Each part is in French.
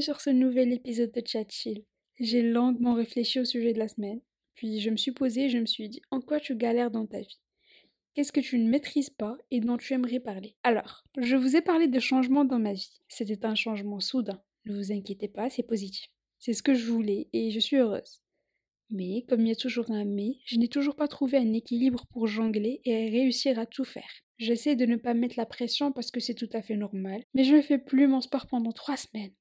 sur ce nouvel épisode de Chat Chill. J'ai longuement réfléchi au sujet de la semaine, puis je me suis posée et je me suis dit en quoi tu galères dans ta vie? Qu'est-ce que tu ne maîtrises pas et dont tu aimerais parler? Alors, je vous ai parlé de changements dans ma vie. C'était un changement soudain. Ne vous inquiétez pas, c'est positif. C'est ce que je voulais et je suis heureuse. Mais, comme il y a toujours un mais, je n'ai toujours pas trouvé un équilibre pour jongler et réussir à tout faire. J'essaie de ne pas mettre la pression parce que c'est tout à fait normal, mais je ne fais plus mon sport pendant trois semaines.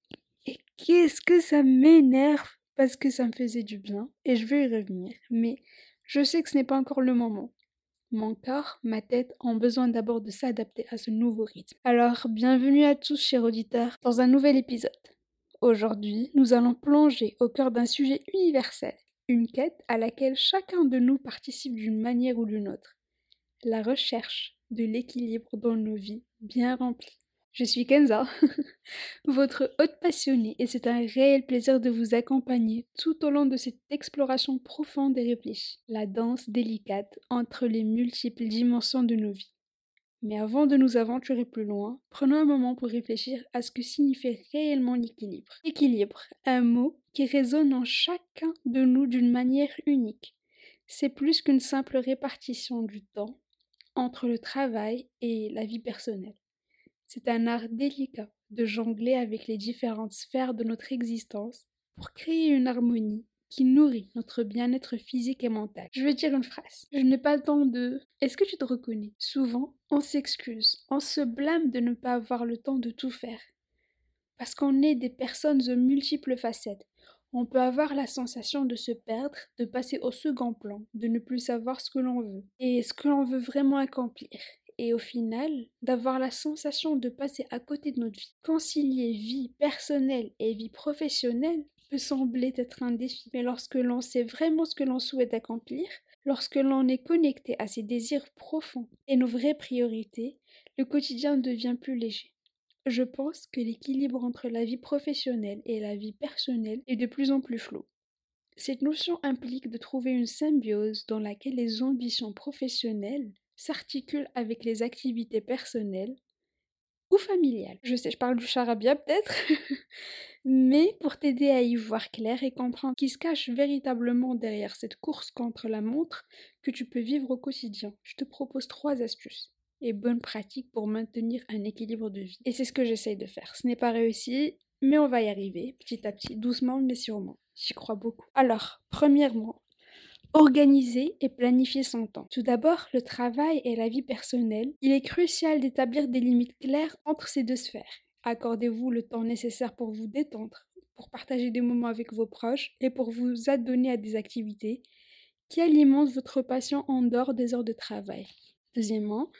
Qu'est-ce que ça m'énerve parce que ça me faisait du bien et je veux y revenir, mais je sais que ce n'est pas encore le moment. Mon corps, ma tête ont besoin d'abord de s'adapter à ce nouveau rythme. Alors, bienvenue à tous, chers auditeurs, dans un nouvel épisode. Aujourd'hui, nous allons plonger au cœur d'un sujet universel, une quête à laquelle chacun de nous participe d'une manière ou d'une autre. La recherche de l'équilibre dans nos vies bien remplies. Je suis Kenza, votre hôte passionnée, et c'est un réel plaisir de vous accompagner tout au long de cette exploration profonde et réfléchie, la danse délicate entre les multiples dimensions de nos vies. Mais avant de nous aventurer plus loin, prenons un moment pour réfléchir à ce que signifie réellement l'équilibre. Équilibre, un mot qui résonne en chacun de nous d'une manière unique. C'est plus qu'une simple répartition du temps entre le travail et la vie personnelle. C'est un art délicat de jongler avec les différentes sphères de notre existence pour créer une harmonie qui nourrit notre bien-être physique et mental. Je vais dire une phrase. Je n'ai pas le temps de... Est-ce que tu te reconnais? Souvent, on s'excuse, on se blâme de ne pas avoir le temps de tout faire. Parce qu'on est des personnes aux multiples facettes. On peut avoir la sensation de se perdre, de passer au second plan, de ne plus savoir ce que l'on veut et ce que l'on veut vraiment accomplir. Et au final, d'avoir la sensation de passer à côté de notre vie. Concilier vie personnelle et vie professionnelle peut sembler être un défi, mais lorsque l'on sait vraiment ce que l'on souhaite accomplir, lorsque l'on est connecté à ses désirs profonds et nos vraies priorités, le quotidien devient plus léger. Je pense que l'équilibre entre la vie professionnelle et la vie personnelle est de plus en plus flou. Cette notion implique de trouver une symbiose dans laquelle les ambitions professionnelles s'articulent avec les activités personnelles ou familiales. Je sais, je parle du charabia peut-être, mais pour t'aider à y voir clair et comprendre qui se cache véritablement derrière cette course contre la montre que tu peux vivre au quotidien, je te propose trois astuces et bonnes pratiques pour maintenir un équilibre de vie. Et c'est ce que j'essaye de faire. Ce n'est pas réussi, mais on va y arriver, petit à petit, doucement mais sûrement. J'y crois beaucoup. Alors, premièrement, Organiser et planifier son temps. Tout d'abord, le travail et la vie personnelle. Il est crucial d'établir des limites claires entre ces deux sphères. Accordez-vous le temps nécessaire pour vous détendre, pour partager des moments avec vos proches et pour vous adonner à des activités qui alimentent votre passion en dehors des heures de travail. Deuxièmement,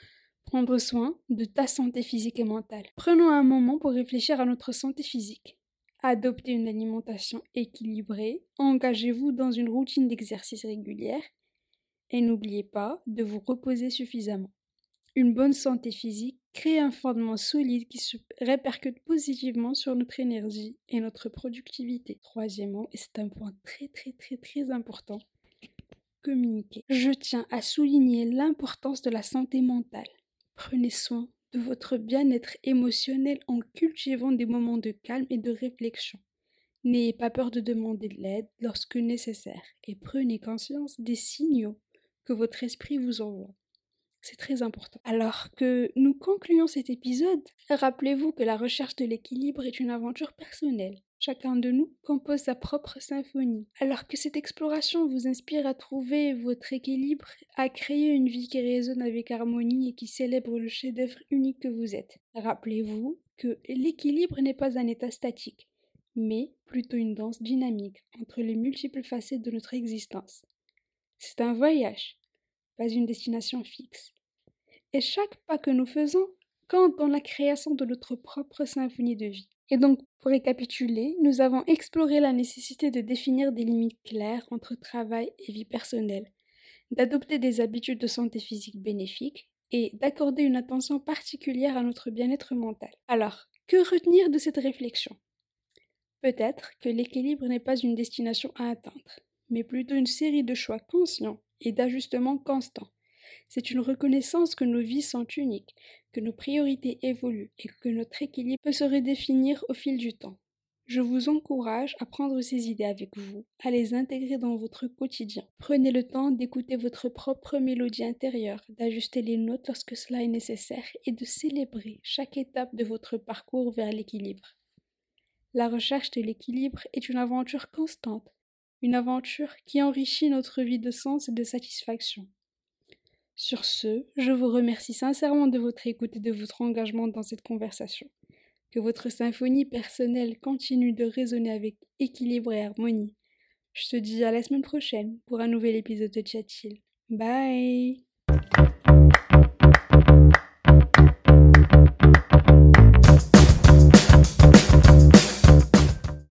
prendre soin de ta santé physique et mentale. Prenons un moment pour réfléchir à notre santé physique. Adoptez une alimentation équilibrée, engagez-vous dans une routine d'exercice régulière et n'oubliez pas de vous reposer suffisamment. Une bonne santé physique crée un fondement solide qui se répercute positivement sur notre énergie et notre productivité. Troisièmement, et c'est un point très très très très important, communiquer. Je tiens à souligner l'importance de la santé mentale. Prenez soin de votre bien-être émotionnel en cultivant des moments de calme et de réflexion. N'ayez pas peur de demander de l'aide lorsque nécessaire et prenez conscience des signaux que votre esprit vous envoie. C'est très important. Alors que nous concluons cet épisode, rappelez-vous que la recherche de l'équilibre est une aventure personnelle. Chacun de nous compose sa propre symphonie. Alors que cette exploration vous inspire à trouver votre équilibre, à créer une vie qui résonne avec harmonie et qui célèbre le chef-d'œuvre unique que vous êtes. Rappelez-vous que l'équilibre n'est pas un état statique, mais plutôt une danse dynamique entre les multiples facettes de notre existence. C'est un voyage, pas une destination fixe. Et chaque pas que nous faisons compte dans la création de notre propre symphonie de vie. Et donc, pour récapituler, nous avons exploré la nécessité de définir des limites claires entre travail et vie personnelle, d'adopter des habitudes de santé physique bénéfiques et d'accorder une attention particulière à notre bien-être mental. Alors, que retenir de cette réflexion? Peut-être que l'équilibre n'est pas une destination à atteindre, mais plutôt une série de choix conscients et d'ajustements constants c'est une reconnaissance que nos vies sont uniques, que nos priorités évoluent et que notre équilibre peut se redéfinir au fil du temps. Je vous encourage à prendre ces idées avec vous, à les intégrer dans votre quotidien. Prenez le temps d'écouter votre propre mélodie intérieure, d'ajuster les notes lorsque cela est nécessaire et de célébrer chaque étape de votre parcours vers l'équilibre. La recherche de l'équilibre est une aventure constante, une aventure qui enrichit notre vie de sens et de satisfaction. Sur ce, je vous remercie sincèrement de votre écoute et de votre engagement dans cette conversation. Que votre symphonie personnelle continue de résonner avec équilibre et harmonie. Je te dis à la semaine prochaine pour un nouvel épisode de Chat Bye